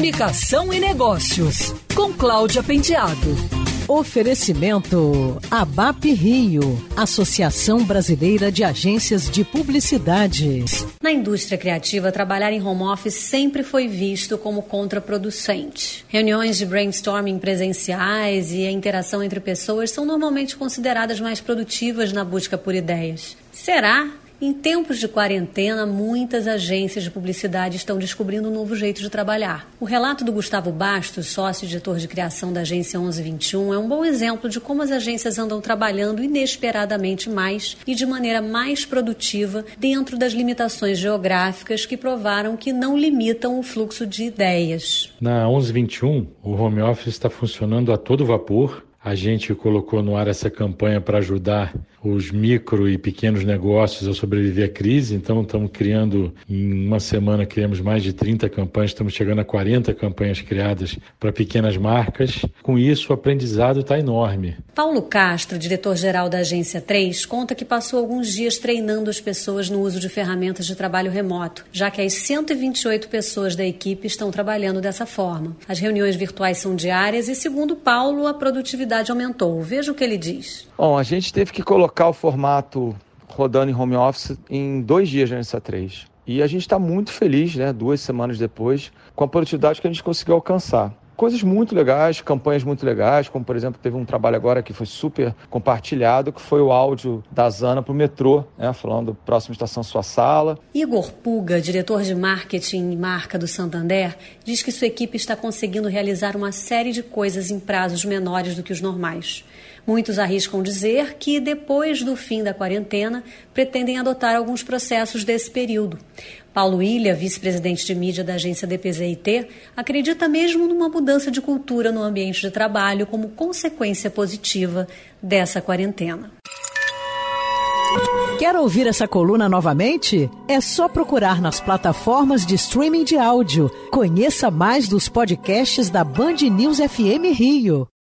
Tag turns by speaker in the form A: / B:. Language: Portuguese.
A: Comunicação e Negócios, com Cláudia Penteado.
B: Oferecimento ABAP Rio, Associação Brasileira de Agências de Publicidade.
C: Na indústria criativa, trabalhar em home office sempre foi visto como contraproducente. Reuniões de brainstorming presenciais e a interação entre pessoas são normalmente consideradas mais produtivas na busca por ideias. Será? Em tempos de quarentena, muitas agências de publicidade estão descobrindo um novo jeito de trabalhar. O relato do Gustavo Bastos, sócio editor de criação da agência 1121, é um bom exemplo de como as agências andam trabalhando inesperadamente mais e de maneira mais produtiva dentro das limitações geográficas que provaram que não limitam o fluxo de ideias.
D: Na 1121, o home office está funcionando a todo vapor a gente colocou no ar essa campanha para ajudar os micro e pequenos negócios a sobreviver à crise. Então, estamos criando, em uma semana, criamos mais de 30 campanhas, estamos chegando a 40 campanhas criadas para pequenas marcas. Com isso, o aprendizado está enorme.
C: Paulo Castro, diretor-geral da Agência 3, conta que passou alguns dias treinando as pessoas no uso de ferramentas de trabalho remoto, já que as 128 pessoas da equipe estão trabalhando dessa forma. As reuniões virtuais são diárias e, segundo Paulo, a produtividade produtividade aumentou. Veja o que ele diz.
E: Bom, a gente teve que colocar o formato rodando em home office em dois dias nessa 3. E a gente está muito feliz, né, duas semanas depois, com a produtividade que a gente conseguiu alcançar coisas muito legais, campanhas muito legais, como por exemplo teve um trabalho agora que foi super compartilhado, que foi o áudio da Zana para o metrô, né, falando próxima estação sua sala.
C: Igor Puga, diretor de marketing e marca do Santander, diz que sua equipe está conseguindo realizar uma série de coisas em prazos menores do que os normais. Muitos arriscam dizer que, depois do fim da quarentena, pretendem adotar alguns processos desse período. Paulo Ilha, vice-presidente de mídia da agência DPZIT, acredita mesmo numa mudança de cultura no ambiente de trabalho como consequência positiva dessa quarentena.
B: Quer ouvir essa coluna novamente? É só procurar nas plataformas de streaming de áudio. Conheça mais dos podcasts da Band News FM Rio.